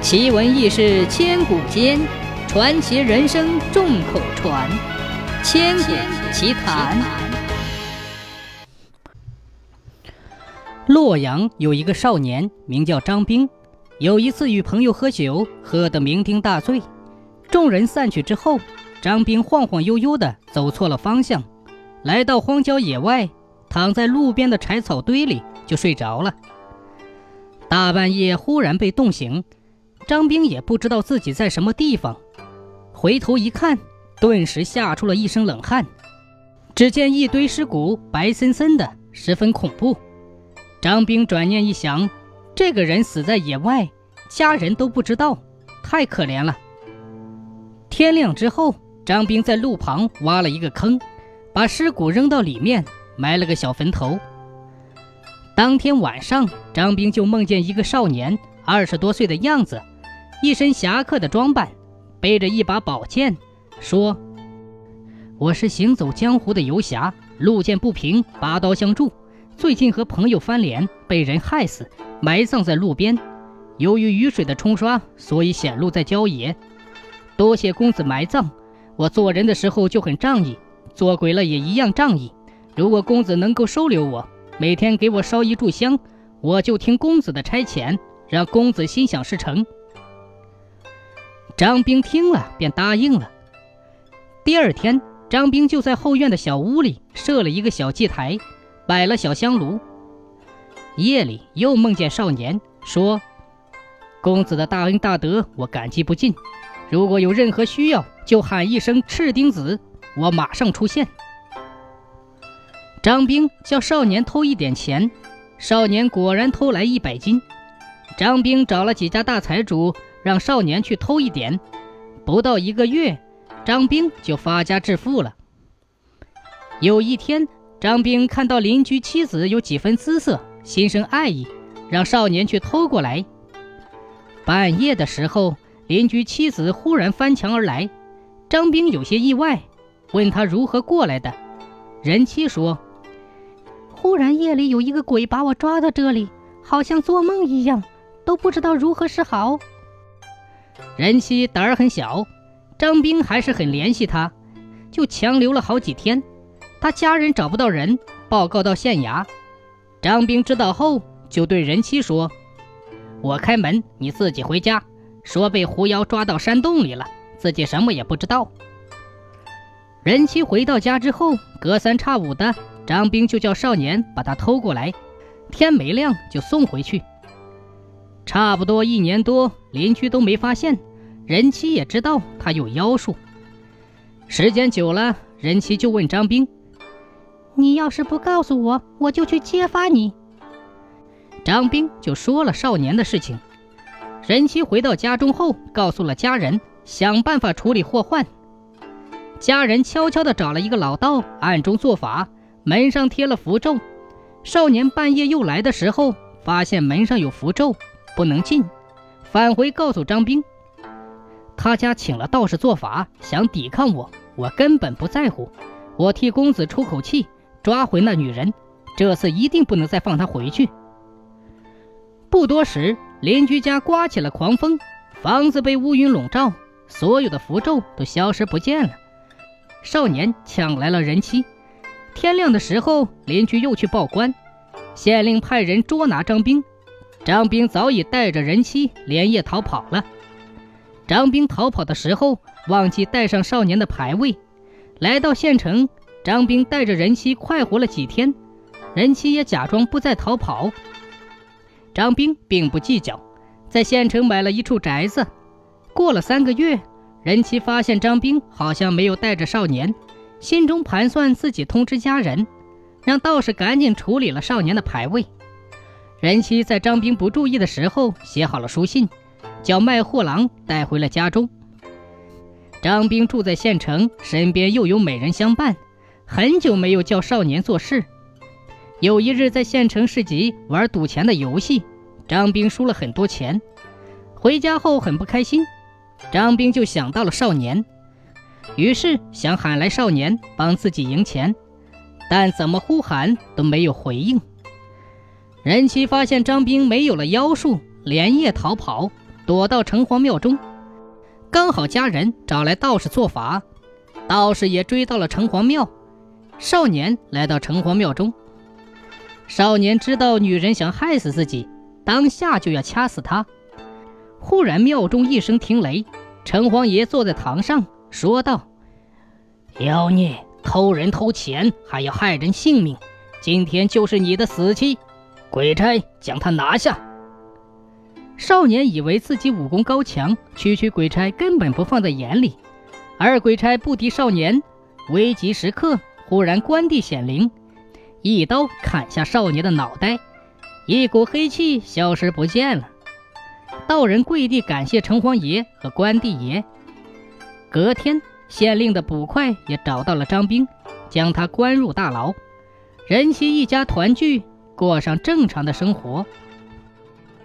奇闻异事千古间，传奇人生众口传。千古奇谈。洛阳有一个少年，名叫张兵。有一次与朋友喝酒，喝得酩酊大醉。众人散去之后，张兵晃晃悠悠地走错了方向，来到荒郊野外，躺在路边的柴草堆里就睡着了。大半夜忽然被冻醒。张兵也不知道自己在什么地方，回头一看，顿时吓出了一身冷汗。只见一堆尸骨，白森森的，十分恐怖。张兵转念一想，这个人死在野外，家人都不知道，太可怜了。天亮之后，张兵在路旁挖了一个坑，把尸骨扔到里面，埋了个小坟头。当天晚上，张兵就梦见一个少年，二十多岁的样子。一身侠客的装扮，背着一把宝剑，说：“我是行走江湖的游侠，路见不平拔刀相助。最近和朋友翻脸，被人害死，埋葬在路边。由于雨水的冲刷，所以显露在郊野。多谢公子埋葬，我做人的时候就很仗义，做鬼了也一样仗义。如果公子能够收留我，每天给我烧一炷香，我就听公子的差遣，让公子心想事成。”张兵听了，便答应了。第二天，张兵就在后院的小屋里设了一个小祭台，摆了小香炉。夜里又梦见少年，说：“公子的大恩大德，我感激不尽。如果有任何需要，就喊一声‘赤钉子’，我马上出现。”张兵叫少年偷一点钱，少年果然偷来一百斤。张兵找了几家大财主。让少年去偷一点，不到一个月，张兵就发家致富了。有一天，张兵看到邻居妻子有几分姿色，心生爱意，让少年去偷过来。半夜的时候，邻居妻子忽然翻墙而来，张兵有些意外，问他如何过来的。人妻说：“忽然夜里有一个鬼把我抓到这里，好像做梦一样，都不知道如何是好。”人妻胆儿很小，张兵还是很怜惜她，就强留了好几天。他家人找不到人，报告到县衙。张兵知道后，就对人妻说：“我开门，你自己回家。”说被狐妖抓到山洞里了，自己什么也不知道。人妻回到家之后，隔三差五的，张兵就叫少年把他偷过来，天没亮就送回去。差不多一年多，邻居都没发现，人妻也知道他有妖术。时间久了，人妻就问张兵：“你要是不告诉我，我就去揭发你。”张兵就说了少年的事情。人妻回到家中后，告诉了家人，想办法处理祸患。家人悄悄地找了一个老道，暗中做法，门上贴了符咒。少年半夜又来的时候，发现门上有符咒。不能进，返回告诉张兵，他家请了道士做法，想抵抗我，我根本不在乎。我替公子出口气，抓回那女人，这次一定不能再放她回去。不多时，邻居家刮起了狂风，房子被乌云笼罩，所有的符咒都消失不见了。少年抢来了人妻。天亮的时候，邻居又去报官，县令派人捉拿张兵。张兵早已带着人妻连夜逃跑了。张兵逃跑的时候忘记带上少年的牌位，来到县城，张兵带着人妻快活了几天，人妻也假装不再逃跑。张兵并不计较，在县城买了一处宅子。过了三个月，人妻发现张兵好像没有带着少年，心中盘算自己通知家人，让道士赶紧处理了少年的牌位。任妻在张兵不注意的时候写好了书信，叫卖货郎带回了家中。张兵住在县城，身边又有美人相伴，很久没有叫少年做事。有一日在县城市集玩赌钱的游戏，张兵输了很多钱，回家后很不开心。张兵就想到了少年，于是想喊来少年帮自己赢钱，但怎么呼喊都没有回应。任妻发现张兵没有了妖术，连夜逃跑，躲到城隍庙中。刚好家人找来道士做法，道士也追到了城隍庙。少年来到城隍庙中，少年知道女人想害死自己，当下就要掐死她。忽然庙中一声听雷，城隍爷坐在堂上说道：“妖孽，偷人偷钱，还要害人性命，今天就是你的死期！鬼差将他拿下。”少年以为自己武功高强，区区鬼差根本不放在眼里，而鬼差不敌少年，危急时刻。忽然，关帝显灵，一刀砍下少年的脑袋，一股黑气消失不见了。道人跪地感谢城隍爷和关帝爷。隔天，县令的捕快也找到了张兵，将他关入大牢。任熙一家团聚，过上正常的生活。